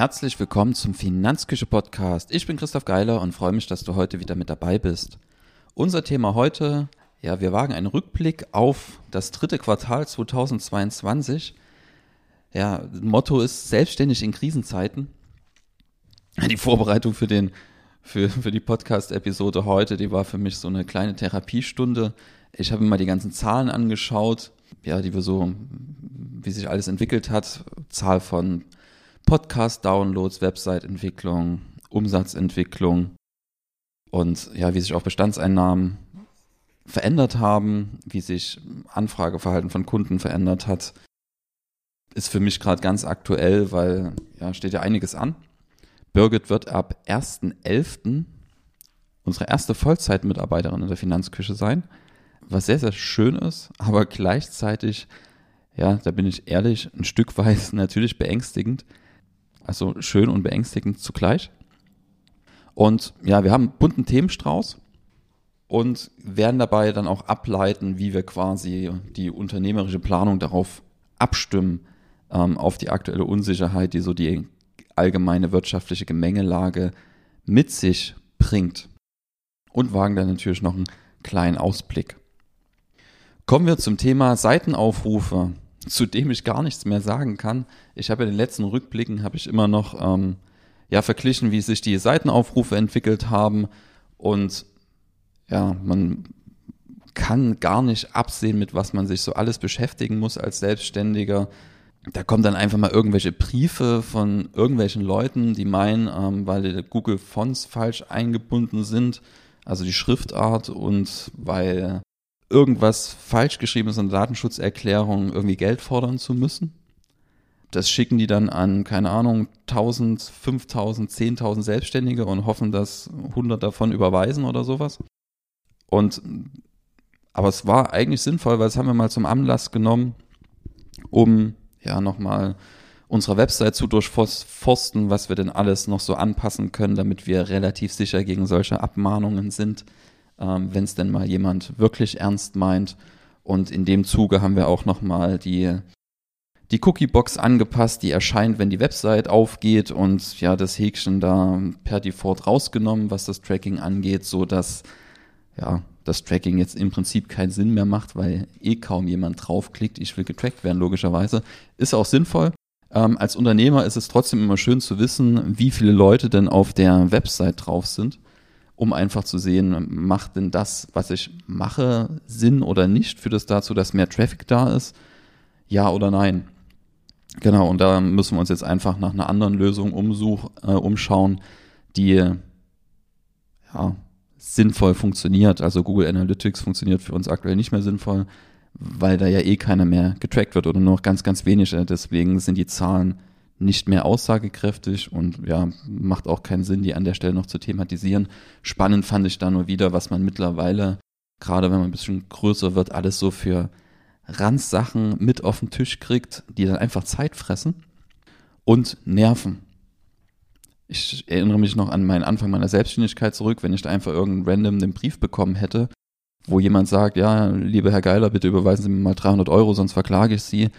Herzlich willkommen zum Finanzküche Podcast. Ich bin Christoph Geiler und freue mich, dass du heute wieder mit dabei bist. Unser Thema heute, ja, wir wagen einen Rückblick auf das dritte Quartal 2022. Ja, Motto ist selbstständig in Krisenzeiten. Die Vorbereitung für den für, für die Podcast-Episode heute, die war für mich so eine kleine Therapiestunde. Ich habe mir mal die ganzen Zahlen angeschaut, ja, die wir so, wie sich alles entwickelt hat. Zahl von Podcast-Downloads, Website-Entwicklung, Umsatzentwicklung und ja, wie sich auch Bestandseinnahmen verändert haben, wie sich Anfrageverhalten von Kunden verändert hat, ist für mich gerade ganz aktuell, weil ja, steht ja einiges an. Birgit wird ab 1.11. unsere erste Vollzeitmitarbeiterin in der Finanzküche sein, was sehr, sehr schön ist, aber gleichzeitig, ja, da bin ich ehrlich, ein Stück weit natürlich beängstigend, also schön und beängstigend zugleich. Und ja, wir haben einen bunten Themenstrauß und werden dabei dann auch ableiten, wie wir quasi die unternehmerische Planung darauf abstimmen, ähm, auf die aktuelle Unsicherheit, die so die allgemeine wirtschaftliche Gemengelage mit sich bringt. Und wagen dann natürlich noch einen kleinen Ausblick. Kommen wir zum Thema Seitenaufrufe zu dem ich gar nichts mehr sagen kann. Ich habe in den letzten Rückblicken habe ich immer noch ähm, ja verglichen, wie sich die Seitenaufrufe entwickelt haben und ja, man kann gar nicht absehen, mit was man sich so alles beschäftigen muss als Selbstständiger. Da kommen dann einfach mal irgendwelche Briefe von irgendwelchen Leuten, die meinen, ähm, weil Google Fonts falsch eingebunden sind, also die Schriftart und weil irgendwas falsch geschrieben ist in der Datenschutzerklärung, irgendwie Geld fordern zu müssen. Das schicken die dann an, keine Ahnung, 1000, 5000, 10.000 Selbstständige und hoffen, dass 100 davon überweisen oder sowas. Und, aber es war eigentlich sinnvoll, weil das haben wir mal zum Anlass genommen, um ja nochmal unsere Website zu durchforsten, was wir denn alles noch so anpassen können, damit wir relativ sicher gegen solche Abmahnungen sind ähm, wenn es denn mal jemand wirklich ernst meint. Und in dem Zuge haben wir auch nochmal die, die Cookie-Box angepasst, die erscheint, wenn die Website aufgeht und ja, das Häkchen da per Default rausgenommen, was das Tracking angeht, so dass ja, das Tracking jetzt im Prinzip keinen Sinn mehr macht, weil eh kaum jemand draufklickt, ich will getrackt werden, logischerweise. Ist auch sinnvoll. Ähm, als Unternehmer ist es trotzdem immer schön zu wissen, wie viele Leute denn auf der Website drauf sind um einfach zu sehen, macht denn das, was ich mache, Sinn oder nicht? Führt es dazu, dass mehr Traffic da ist? Ja oder nein? Genau, und da müssen wir uns jetzt einfach nach einer anderen Lösung umsuch, äh, umschauen, die ja, sinnvoll funktioniert. Also Google Analytics funktioniert für uns aktuell nicht mehr sinnvoll, weil da ja eh keiner mehr getrackt wird oder nur noch ganz, ganz wenige. Deswegen sind die Zahlen nicht mehr aussagekräftig und ja, macht auch keinen Sinn, die an der Stelle noch zu thematisieren. Spannend fand ich da nur wieder, was man mittlerweile, gerade wenn man ein bisschen größer wird, alles so für Randsachen mit auf den Tisch kriegt, die dann einfach Zeit fressen und nerven. Ich erinnere mich noch an meinen Anfang meiner Selbstständigkeit zurück, wenn ich da einfach irgendeinen random den Brief bekommen hätte, wo jemand sagt, ja, lieber Herr Geiler, bitte überweisen Sie mir mal 300 Euro, sonst verklage ich Sie.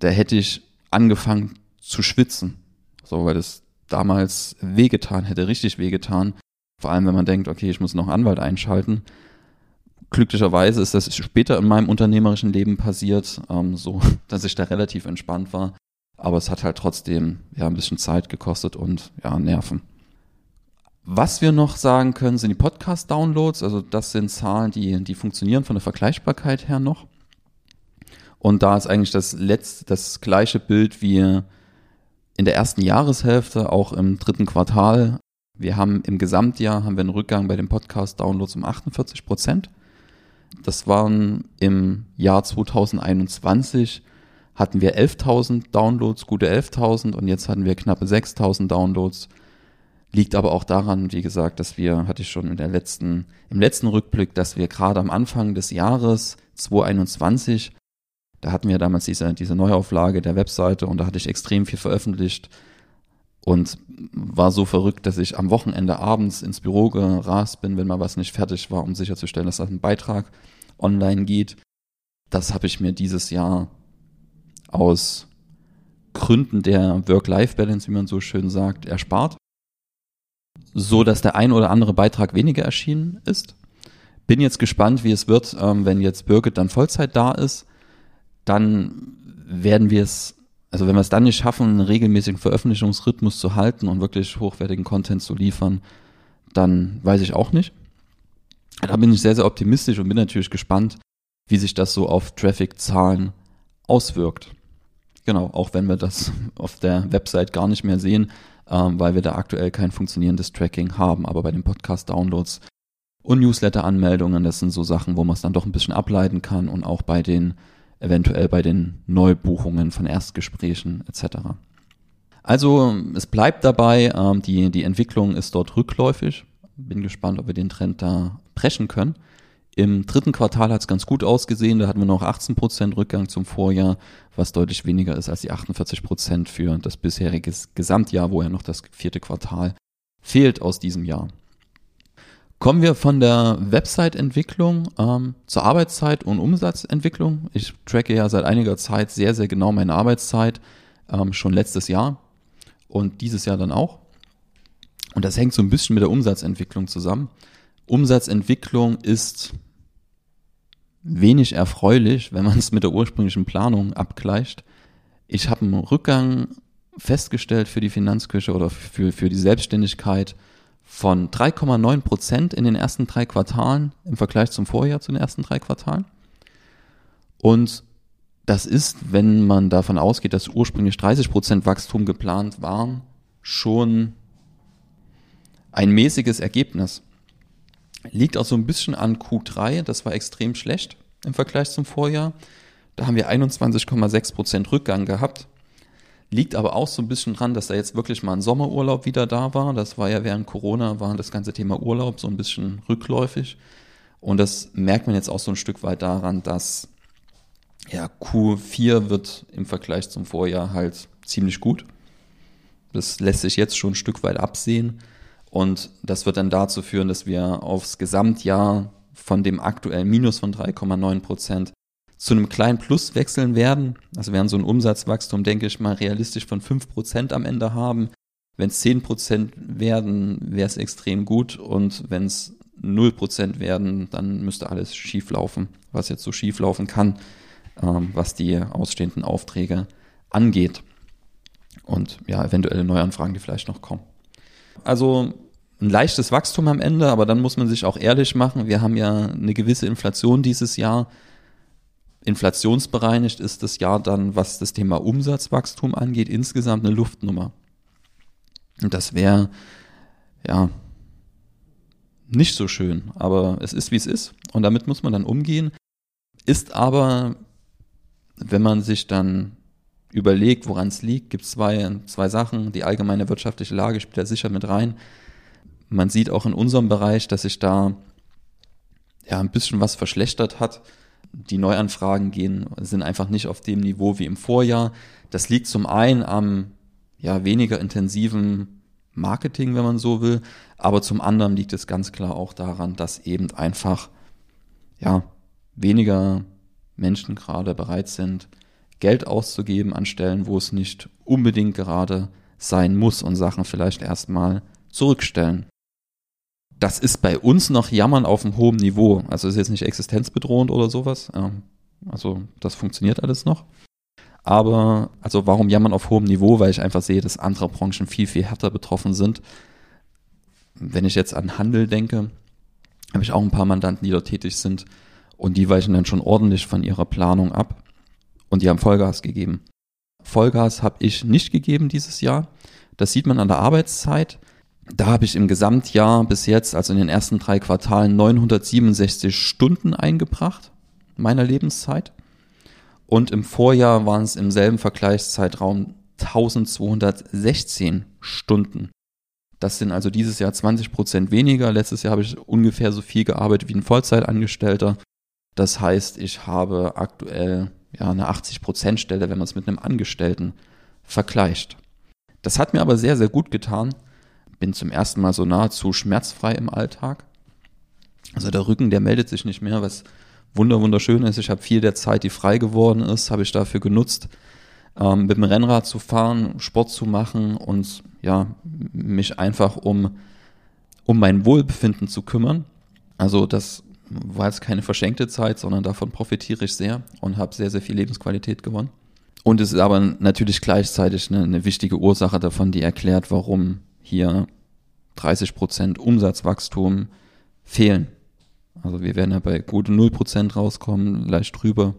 Da hätte ich angefangen zu schwitzen. So, weil das damals wehgetan hätte, richtig wehgetan. Vor allem, wenn man denkt, okay, ich muss noch einen Anwalt einschalten. Glücklicherweise ist das später in meinem unternehmerischen Leben passiert, ähm, so, dass ich da relativ entspannt war. Aber es hat halt trotzdem ja ein bisschen Zeit gekostet und ja, Nerven. Was wir noch sagen können, sind die Podcast-Downloads. Also das sind Zahlen, die, die funktionieren von der Vergleichbarkeit her noch. Und da ist eigentlich das letzte, das gleiche Bild wie in der ersten Jahreshälfte, auch im dritten Quartal. Wir haben im Gesamtjahr haben wir einen Rückgang bei den Podcast-Downloads um 48 Prozent. Das waren im Jahr 2021 hatten wir 11.000 Downloads, gute 11.000 und jetzt hatten wir knappe 6.000 Downloads. Liegt aber auch daran, wie gesagt, dass wir, hatte ich schon in der letzten, im letzten Rückblick, dass wir gerade am Anfang des Jahres 2021 da hatten wir damals diese, diese Neuauflage der Webseite und da hatte ich extrem viel veröffentlicht und war so verrückt, dass ich am Wochenende abends ins Büro gerast bin, wenn mal was nicht fertig war, um sicherzustellen, dass das ein Beitrag online geht. Das habe ich mir dieses Jahr aus Gründen der Work-Life-Balance, wie man so schön sagt, erspart. So dass der ein oder andere Beitrag weniger erschienen ist. Bin jetzt gespannt, wie es wird, ähm, wenn jetzt Birgit dann Vollzeit da ist. Dann werden wir es, also wenn wir es dann nicht schaffen, einen regelmäßigen Veröffentlichungsrhythmus zu halten und wirklich hochwertigen Content zu liefern, dann weiß ich auch nicht. Da bin ich sehr, sehr optimistisch und bin natürlich gespannt, wie sich das so auf Traffic-Zahlen auswirkt. Genau, auch wenn wir das auf der Website gar nicht mehr sehen, ähm, weil wir da aktuell kein funktionierendes Tracking haben. Aber bei den Podcast-Downloads und Newsletter-Anmeldungen, das sind so Sachen, wo man es dann doch ein bisschen ableiten kann und auch bei den, eventuell bei den Neubuchungen von Erstgesprächen etc. Also es bleibt dabei, ähm, die, die Entwicklung ist dort rückläufig. Bin gespannt, ob wir den Trend da brechen können. Im dritten Quartal hat es ganz gut ausgesehen. Da hatten wir noch 18 Prozent Rückgang zum Vorjahr, was deutlich weniger ist als die 48 Prozent für das bisherige Gesamtjahr, wo ja noch das vierte Quartal fehlt aus diesem Jahr. Kommen wir von der Website-Entwicklung ähm, zur Arbeitszeit und Umsatzentwicklung. Ich tracke ja seit einiger Zeit sehr, sehr genau meine Arbeitszeit, ähm, schon letztes Jahr und dieses Jahr dann auch. Und das hängt so ein bisschen mit der Umsatzentwicklung zusammen. Umsatzentwicklung ist wenig erfreulich, wenn man es mit der ursprünglichen Planung abgleicht. Ich habe einen Rückgang festgestellt für die Finanzküche oder für, für die Selbstständigkeit von 3,9 Prozent in den ersten drei Quartalen im Vergleich zum Vorjahr zu den ersten drei Quartalen. Und das ist, wenn man davon ausgeht, dass ursprünglich 30 Prozent Wachstum geplant waren, schon ein mäßiges Ergebnis. Liegt auch so ein bisschen an Q3, das war extrem schlecht im Vergleich zum Vorjahr. Da haben wir 21,6 Prozent Rückgang gehabt. Liegt aber auch so ein bisschen dran, dass da jetzt wirklich mal ein Sommerurlaub wieder da war. Das war ja während Corona, war das ganze Thema Urlaub so ein bisschen rückläufig. Und das merkt man jetzt auch so ein Stück weit daran, dass ja, Q4 wird im Vergleich zum Vorjahr halt ziemlich gut. Das lässt sich jetzt schon ein Stück weit absehen. Und das wird dann dazu führen, dass wir aufs Gesamtjahr von dem aktuellen Minus von 3,9 Prozent zu einem kleinen Plus wechseln werden. Also werden so ein Umsatzwachstum, denke ich mal, realistisch von 5 Prozent am Ende haben. Wenn es 10 Prozent werden, wäre es extrem gut. Und wenn es 0 Prozent werden, dann müsste alles schief laufen, was jetzt so schief laufen kann, ähm, was die ausstehenden Aufträge angeht. Und ja, eventuelle Neuanfragen, die vielleicht noch kommen. Also ein leichtes Wachstum am Ende, aber dann muss man sich auch ehrlich machen. Wir haben ja eine gewisse Inflation dieses Jahr. Inflationsbereinigt ist das Jahr dann, was das Thema Umsatzwachstum angeht, insgesamt eine Luftnummer. Und das wäre, ja, nicht so schön, aber es ist, wie es ist. Und damit muss man dann umgehen. Ist aber, wenn man sich dann überlegt, woran es liegt, gibt es zwei, zwei Sachen. Die allgemeine wirtschaftliche Lage spielt da sicher mit rein. Man sieht auch in unserem Bereich, dass sich da ja ein bisschen was verschlechtert hat. Die Neuanfragen gehen, sind einfach nicht auf dem Niveau wie im Vorjahr. Das liegt zum einen am ja, weniger intensiven Marketing, wenn man so will, aber zum anderen liegt es ganz klar auch daran, dass eben einfach ja, weniger Menschen gerade bereit sind, Geld auszugeben an Stellen, wo es nicht unbedingt gerade sein muss und Sachen vielleicht erstmal zurückstellen das ist bei uns noch Jammern auf einem hohen Niveau. Also ist jetzt nicht existenzbedrohend oder sowas. Also das funktioniert alles noch. Aber, also warum jammern auf hohem Niveau? Weil ich einfach sehe, dass andere Branchen viel, viel härter betroffen sind. Wenn ich jetzt an Handel denke, habe ich auch ein paar Mandanten, die dort tätig sind. Und die weichen dann schon ordentlich von ihrer Planung ab. Und die haben Vollgas gegeben. Vollgas habe ich nicht gegeben dieses Jahr. Das sieht man an der Arbeitszeit. Da habe ich im Gesamtjahr bis jetzt, also in den ersten drei Quartalen, 967 Stunden eingebracht meiner Lebenszeit. Und im Vorjahr waren es im selben Vergleichszeitraum 1216 Stunden. Das sind also dieses Jahr 20 Prozent weniger. Letztes Jahr habe ich ungefähr so viel gearbeitet wie ein Vollzeitangestellter. Das heißt, ich habe aktuell ja eine 80 Prozent Stelle, wenn man es mit einem Angestellten vergleicht. Das hat mir aber sehr, sehr gut getan, bin zum ersten Mal so nahezu schmerzfrei im Alltag. Also der Rücken, der meldet sich nicht mehr, was wunder wunderschön ist. Ich habe viel der Zeit, die frei geworden ist, habe ich dafür genutzt, ähm, mit dem Rennrad zu fahren, Sport zu machen und ja, mich einfach um, um mein Wohlbefinden zu kümmern. Also das war jetzt keine verschenkte Zeit, sondern davon profitiere ich sehr und habe sehr, sehr viel Lebensqualität gewonnen. Und es ist aber natürlich gleichzeitig eine, eine wichtige Ursache davon, die erklärt, warum hier 30 Prozent Umsatzwachstum fehlen. Also wir werden ja bei gut 0 Prozent rauskommen, leicht drüber.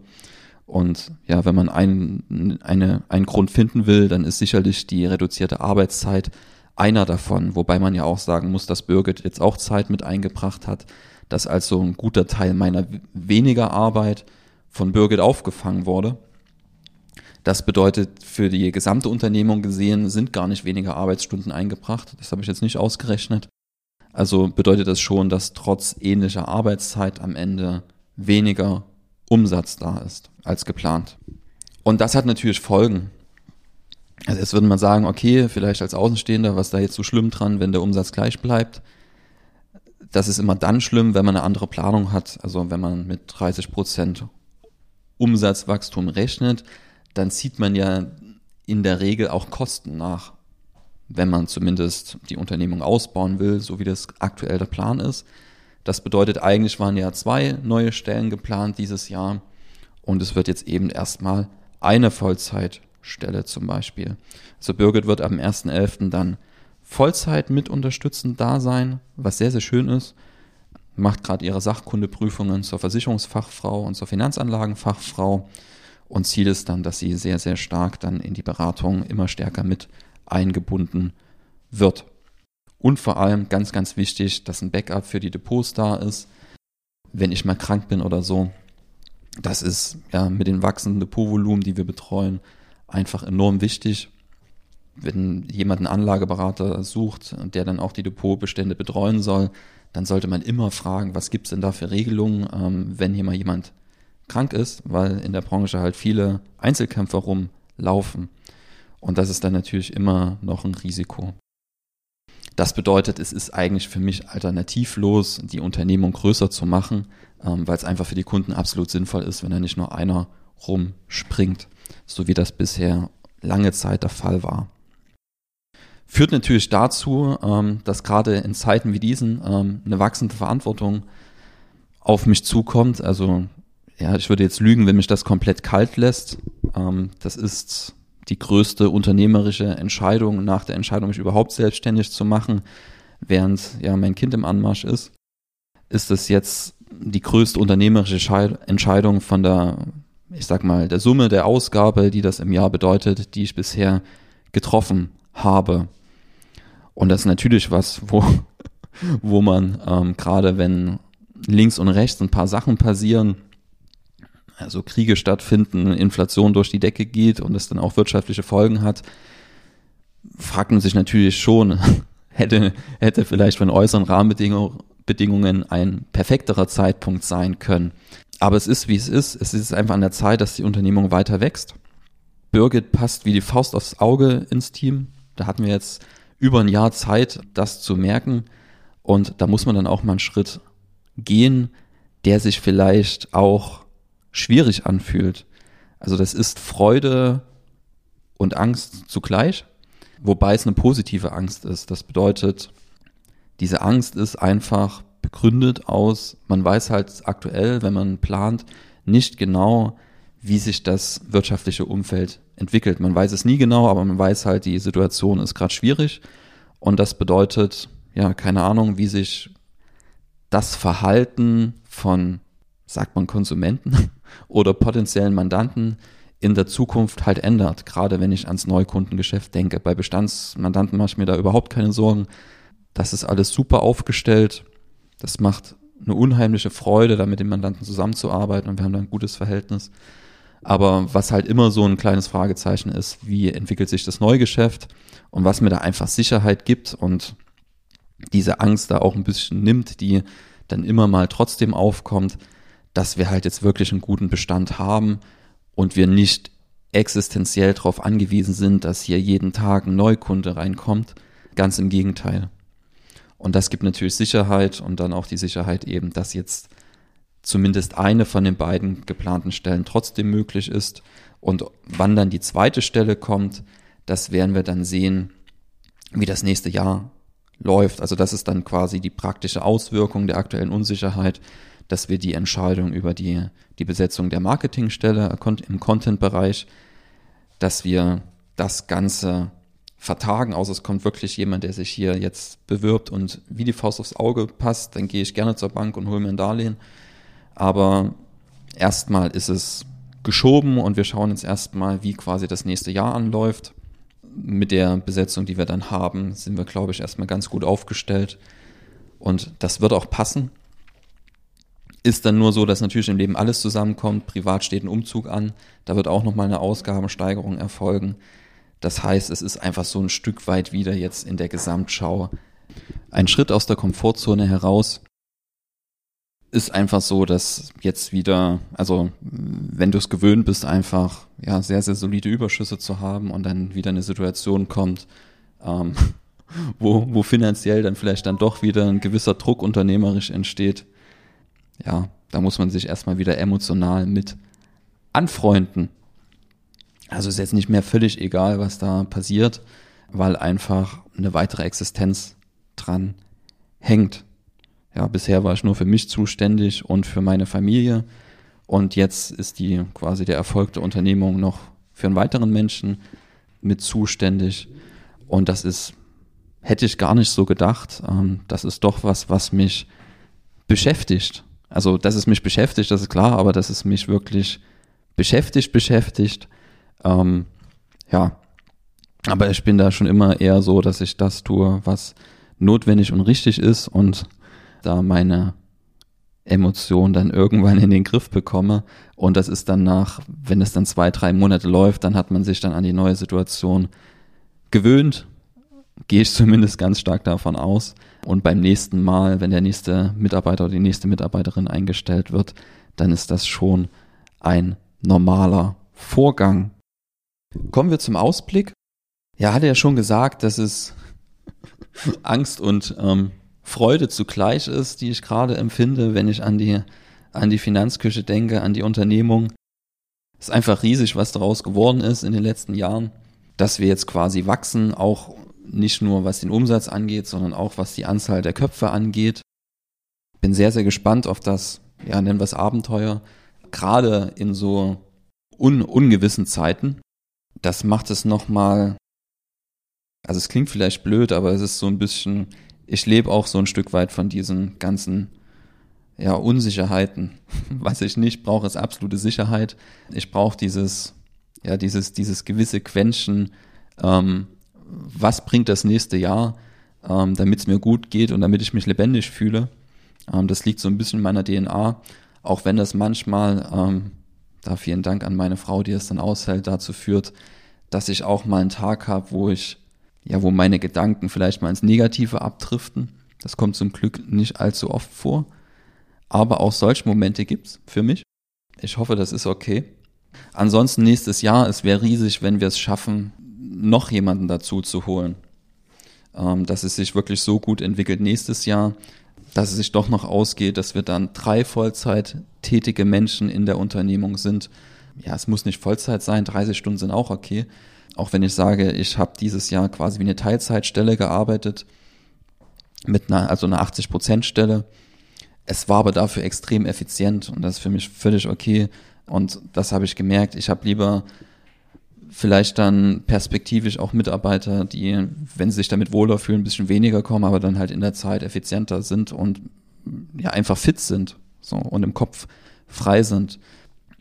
Und ja, wenn man einen, eine, einen Grund finden will, dann ist sicherlich die reduzierte Arbeitszeit einer davon. Wobei man ja auch sagen muss, dass Birgit jetzt auch Zeit mit eingebracht hat, dass also ein guter Teil meiner weniger Arbeit von Birgit aufgefangen wurde. Das bedeutet, für die gesamte Unternehmung gesehen sind gar nicht weniger Arbeitsstunden eingebracht. Das habe ich jetzt nicht ausgerechnet. Also bedeutet das schon, dass trotz ähnlicher Arbeitszeit am Ende weniger Umsatz da ist als geplant. Und das hat natürlich Folgen. Also jetzt würde man sagen, okay, vielleicht als Außenstehender, was da jetzt so schlimm dran, wenn der Umsatz gleich bleibt. Das ist immer dann schlimm, wenn man eine andere Planung hat. Also wenn man mit 30 Prozent Umsatzwachstum rechnet, dann zieht man ja in der Regel auch Kosten nach, wenn man zumindest die Unternehmung ausbauen will, so wie das aktuell der Plan ist. Das bedeutet, eigentlich waren ja zwei neue Stellen geplant dieses Jahr und es wird jetzt eben erstmal eine Vollzeitstelle zum Beispiel. Also Birgit wird am 1.11. dann Vollzeit mit unterstützend da sein, was sehr, sehr schön ist. Macht gerade ihre Sachkundeprüfungen zur Versicherungsfachfrau und zur Finanzanlagenfachfrau und Ziel ist dann, dass sie sehr, sehr stark dann in die Beratung immer stärker mit eingebunden wird. Und vor allem ganz, ganz wichtig, dass ein Backup für die Depots da ist, wenn ich mal krank bin oder so. Das ist ja mit den wachsenden Depotvolumen, die wir betreuen, einfach enorm wichtig. Wenn jemand einen Anlageberater sucht, der dann auch die Depotbestände betreuen soll, dann sollte man immer fragen, was gibt es denn da für Regelungen, ähm, wenn hier mal jemand krank ist, weil in der Branche halt viele Einzelkämpfer rumlaufen. Und das ist dann natürlich immer noch ein Risiko. Das bedeutet, es ist eigentlich für mich alternativlos, die Unternehmung größer zu machen, ähm, weil es einfach für die Kunden absolut sinnvoll ist, wenn da nicht nur einer rumspringt, so wie das bisher lange Zeit der Fall war. Führt natürlich dazu, ähm, dass gerade in Zeiten wie diesen ähm, eine wachsende Verantwortung auf mich zukommt. Also ja, ich würde jetzt lügen, wenn mich das komplett kalt lässt. Ähm, das ist die größte unternehmerische Entscheidung nach der Entscheidung, mich überhaupt selbstständig zu machen, während ja mein Kind im Anmarsch ist. Ist es jetzt die größte unternehmerische Entscheidung von der, ich sag mal, der Summe der Ausgabe, die das im Jahr bedeutet, die ich bisher getroffen habe. Und das ist natürlich was, wo, wo man ähm, gerade wenn links und rechts ein paar Sachen passieren, also Kriege stattfinden, Inflation durch die Decke geht und es dann auch wirtschaftliche Folgen hat, fragt man sich natürlich schon, hätte, hätte vielleicht von äußeren Rahmenbedingungen ein perfekterer Zeitpunkt sein können. Aber es ist, wie es ist. Es ist einfach an der Zeit, dass die Unternehmung weiter wächst. Birgit passt wie die Faust aufs Auge ins Team. Da hatten wir jetzt über ein Jahr Zeit, das zu merken. Und da muss man dann auch mal einen Schritt gehen, der sich vielleicht auch schwierig anfühlt. Also das ist Freude und Angst zugleich, wobei es eine positive Angst ist. Das bedeutet, diese Angst ist einfach begründet aus, man weiß halt aktuell, wenn man plant, nicht genau, wie sich das wirtschaftliche Umfeld entwickelt. Man weiß es nie genau, aber man weiß halt, die Situation ist gerade schwierig und das bedeutet, ja, keine Ahnung, wie sich das Verhalten von sagt man Konsumenten oder potenziellen Mandanten in der Zukunft halt ändert, gerade wenn ich ans Neukundengeschäft denke. Bei Bestandsmandanten mache ich mir da überhaupt keine Sorgen. Das ist alles super aufgestellt. Das macht eine unheimliche Freude, da mit dem Mandanten zusammenzuarbeiten und wir haben da ein gutes Verhältnis. Aber was halt immer so ein kleines Fragezeichen ist, wie entwickelt sich das Neugeschäft und was mir da einfach Sicherheit gibt und diese Angst da auch ein bisschen nimmt, die dann immer mal trotzdem aufkommt, dass wir halt jetzt wirklich einen guten Bestand haben und wir nicht existenziell darauf angewiesen sind, dass hier jeden Tag ein Neukunde reinkommt. Ganz im Gegenteil. Und das gibt natürlich Sicherheit und dann auch die Sicherheit eben, dass jetzt zumindest eine von den beiden geplanten Stellen trotzdem möglich ist. Und wann dann die zweite Stelle kommt, das werden wir dann sehen, wie das nächste Jahr läuft. Also das ist dann quasi die praktische Auswirkung der aktuellen Unsicherheit, dass wir die Entscheidung über die, die Besetzung der Marketingstelle im Content-Bereich, dass wir das Ganze vertagen, außer es kommt wirklich jemand, der sich hier jetzt bewirbt und wie die Faust aufs Auge passt, dann gehe ich gerne zur Bank und hole mir ein Darlehen. Aber erstmal ist es geschoben und wir schauen jetzt erstmal, wie quasi das nächste Jahr anläuft. Mit der Besetzung, die wir dann haben, sind wir, glaube ich, erstmal ganz gut aufgestellt. Und das wird auch passen. Ist dann nur so, dass natürlich im Leben alles zusammenkommt. Privat steht ein Umzug an. Da wird auch nochmal eine Ausgabensteigerung erfolgen. Das heißt, es ist einfach so ein Stück weit wieder jetzt in der Gesamtschau ein Schritt aus der Komfortzone heraus, ist einfach so, dass jetzt wieder, also wenn du es gewöhnt bist, einfach ja sehr, sehr solide Überschüsse zu haben und dann wieder eine Situation kommt, ähm, wo, wo finanziell dann vielleicht dann doch wieder ein gewisser Druck unternehmerisch entsteht, ja, da muss man sich erstmal wieder emotional mit anfreunden. Also ist jetzt nicht mehr völlig egal, was da passiert, weil einfach eine weitere Existenz dran hängt. Ja, bisher war ich nur für mich zuständig und für meine Familie. Und jetzt ist die quasi der Erfolg der Unternehmung noch für einen weiteren Menschen mit zuständig. Und das ist, hätte ich gar nicht so gedacht. Ähm, das ist doch was, was mich beschäftigt. Also, dass es mich beschäftigt, das ist klar, aber dass es mich wirklich beschäftigt, beschäftigt. Ähm, ja. Aber ich bin da schon immer eher so, dass ich das tue, was notwendig und richtig ist und da meine Emotionen dann irgendwann in den Griff bekomme. Und das ist dann nach, wenn es dann zwei, drei Monate läuft, dann hat man sich dann an die neue Situation gewöhnt. Gehe ich zumindest ganz stark davon aus. Und beim nächsten Mal, wenn der nächste Mitarbeiter oder die nächste Mitarbeiterin eingestellt wird, dann ist das schon ein normaler Vorgang. Kommen wir zum Ausblick. Ja, hatte ja schon gesagt, dass es Angst und ähm, Freude zugleich ist, die ich gerade empfinde, wenn ich an die, an die Finanzküche denke, an die Unternehmung. Es ist einfach riesig, was daraus geworden ist in den letzten Jahren, dass wir jetzt quasi wachsen, auch nicht nur was den Umsatz angeht, sondern auch was die Anzahl der Köpfe angeht. Bin sehr, sehr gespannt auf das, ja, nennen wir es Abenteuer, gerade in so un ungewissen Zeiten. Das macht es nochmal, also es klingt vielleicht blöd, aber es ist so ein bisschen ich lebe auch so ein Stück weit von diesen ganzen ja, Unsicherheiten. Was ich nicht brauche, ist absolute Sicherheit. Ich brauche dieses, ja, dieses, dieses gewisse Quäntchen, ähm, was bringt das nächste Jahr, ähm, damit es mir gut geht und damit ich mich lebendig fühle. Ähm, das liegt so ein bisschen in meiner DNA, auch wenn das manchmal, ähm, da vielen Dank an meine Frau, die es dann aushält, dazu führt, dass ich auch mal einen Tag habe, wo ich ja, wo meine Gedanken vielleicht mal ins Negative abdriften. Das kommt zum Glück nicht allzu oft vor. Aber auch solche Momente gibt's für mich. Ich hoffe, das ist okay. Ansonsten nächstes Jahr, es wäre riesig, wenn wir es schaffen, noch jemanden dazu zu holen. Ähm, dass es sich wirklich so gut entwickelt nächstes Jahr, dass es sich doch noch ausgeht, dass wir dann drei Vollzeit tätige Menschen in der Unternehmung sind. Ja, es muss nicht Vollzeit sein, 30 Stunden sind auch okay auch wenn ich sage, ich habe dieses Jahr quasi wie eine Teilzeitstelle gearbeitet, mit einer, also einer 80-Prozent-Stelle. Es war aber dafür extrem effizient und das ist für mich völlig okay. Und das habe ich gemerkt. Ich habe lieber vielleicht dann perspektivisch auch Mitarbeiter, die, wenn sie sich damit wohler fühlen, ein bisschen weniger kommen, aber dann halt in der Zeit effizienter sind und ja einfach fit sind so und im Kopf frei sind.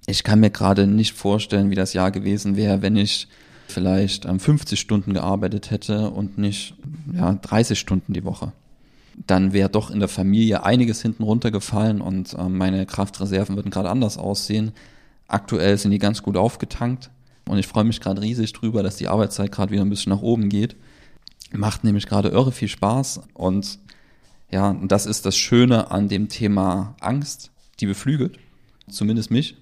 Ich kann mir gerade nicht vorstellen, wie das Jahr gewesen wäre, wenn ich vielleicht 50 Stunden gearbeitet hätte und nicht ja, 30 Stunden die Woche. Dann wäre doch in der Familie einiges hinten runtergefallen und äh, meine Kraftreserven würden gerade anders aussehen. Aktuell sind die ganz gut aufgetankt und ich freue mich gerade riesig drüber, dass die Arbeitszeit gerade wieder ein bisschen nach oben geht. Macht nämlich gerade irre viel Spaß und ja, das ist das Schöne an dem Thema Angst, die beflügelt, zumindest mich.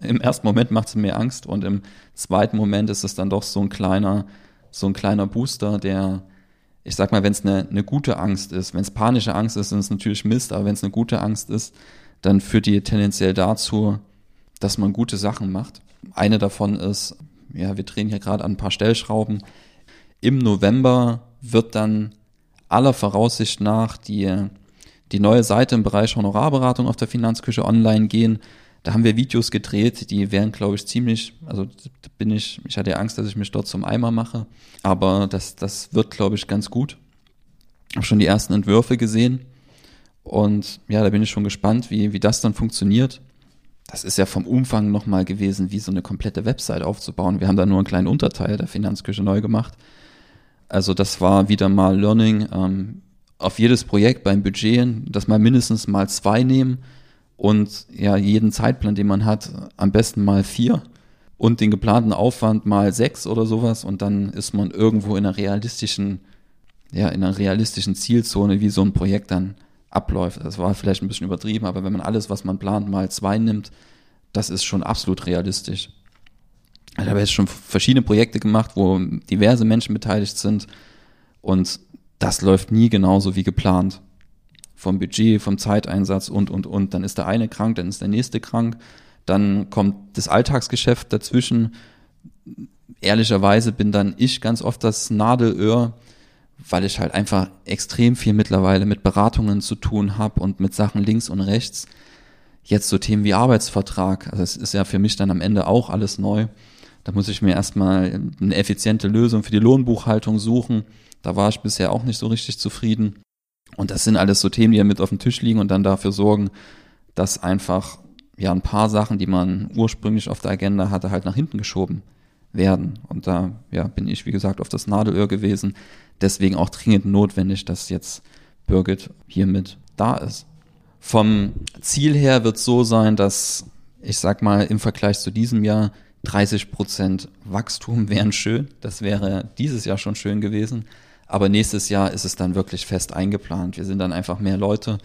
Im ersten Moment macht es mir Angst und im zweiten Moment ist es dann doch so ein kleiner, so ein kleiner Booster, der, ich sag mal, wenn es eine, eine gute Angst ist, wenn es panische Angst ist, dann ist es natürlich Mist, aber wenn es eine gute Angst ist, dann führt die tendenziell dazu, dass man gute Sachen macht. Eine davon ist, ja, wir drehen hier gerade an ein paar Stellschrauben. Im November wird dann aller Voraussicht nach die, die neue Seite im Bereich Honorarberatung auf der Finanzküche online gehen. Da haben wir Videos gedreht, die wären, glaube ich, ziemlich, also bin ich, ich hatte Angst, dass ich mich dort zum Eimer mache, aber das, das wird, glaube ich, ganz gut. Habe schon die ersten Entwürfe gesehen und ja, da bin ich schon gespannt, wie, wie das dann funktioniert. Das ist ja vom Umfang nochmal gewesen, wie so eine komplette Website aufzubauen. Wir haben da nur einen kleinen Unterteil der Finanzküche neu gemacht. Also das war wieder mal Learning. Ähm, auf jedes Projekt beim Budget, das mal mindestens mal zwei nehmen und ja, jeden Zeitplan, den man hat, am besten mal vier und den geplanten Aufwand mal sechs oder sowas und dann ist man irgendwo in einer realistischen, ja, in einer realistischen Zielzone, wie so ein Projekt dann abläuft. Das war vielleicht ein bisschen übertrieben, aber wenn man alles, was man plant, mal zwei nimmt, das ist schon absolut realistisch. Ich habe jetzt schon verschiedene Projekte gemacht, wo diverse Menschen beteiligt sind und das läuft nie genauso wie geplant. Vom Budget, vom Zeiteinsatz und, und, und. Dann ist der eine krank, dann ist der nächste krank. Dann kommt das Alltagsgeschäft dazwischen. Ehrlicherweise bin dann ich ganz oft das Nadelöhr, weil ich halt einfach extrem viel mittlerweile mit Beratungen zu tun habe und mit Sachen links und rechts. Jetzt so Themen wie Arbeitsvertrag, also es ist ja für mich dann am Ende auch alles neu. Da muss ich mir erstmal eine effiziente Lösung für die Lohnbuchhaltung suchen. Da war ich bisher auch nicht so richtig zufrieden. Und das sind alles so Themen, die ja mit auf dem Tisch liegen und dann dafür sorgen, dass einfach ja ein paar Sachen, die man ursprünglich auf der Agenda hatte, halt nach hinten geschoben werden. Und da ja, bin ich, wie gesagt, auf das Nadelöhr gewesen. Deswegen auch dringend notwendig, dass jetzt Birgit hiermit da ist. Vom Ziel her wird es so sein, dass ich sag mal im Vergleich zu diesem Jahr 30 Prozent Wachstum wären schön. Das wäre dieses Jahr schon schön gewesen. Aber nächstes Jahr ist es dann wirklich fest eingeplant. Wir sind dann einfach mehr Leute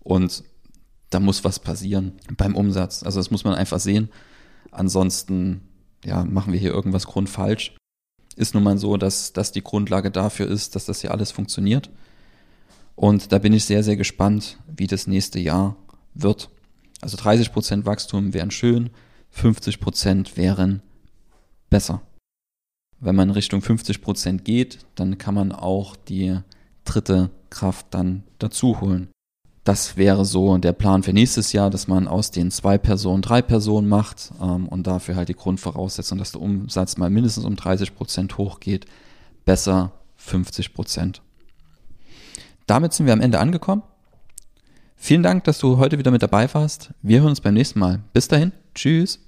und da muss was passieren beim Umsatz. Also das muss man einfach sehen. Ansonsten ja, machen wir hier irgendwas grundfalsch. Ist nun mal so, dass das die Grundlage dafür ist, dass das hier alles funktioniert. Und da bin ich sehr, sehr gespannt, wie das nächste Jahr wird. Also 30 Prozent Wachstum wären schön, 50 Prozent wären besser. Wenn man Richtung 50 Prozent geht, dann kann man auch die dritte Kraft dann dazu holen. Das wäre so der Plan für nächstes Jahr, dass man aus den zwei Personen drei Personen macht ähm, und dafür halt die Grundvoraussetzung, dass der Umsatz mal mindestens um 30 Prozent hochgeht, besser 50 Prozent. Damit sind wir am Ende angekommen. Vielen Dank, dass du heute wieder mit dabei warst. Wir hören uns beim nächsten Mal. Bis dahin. Tschüss.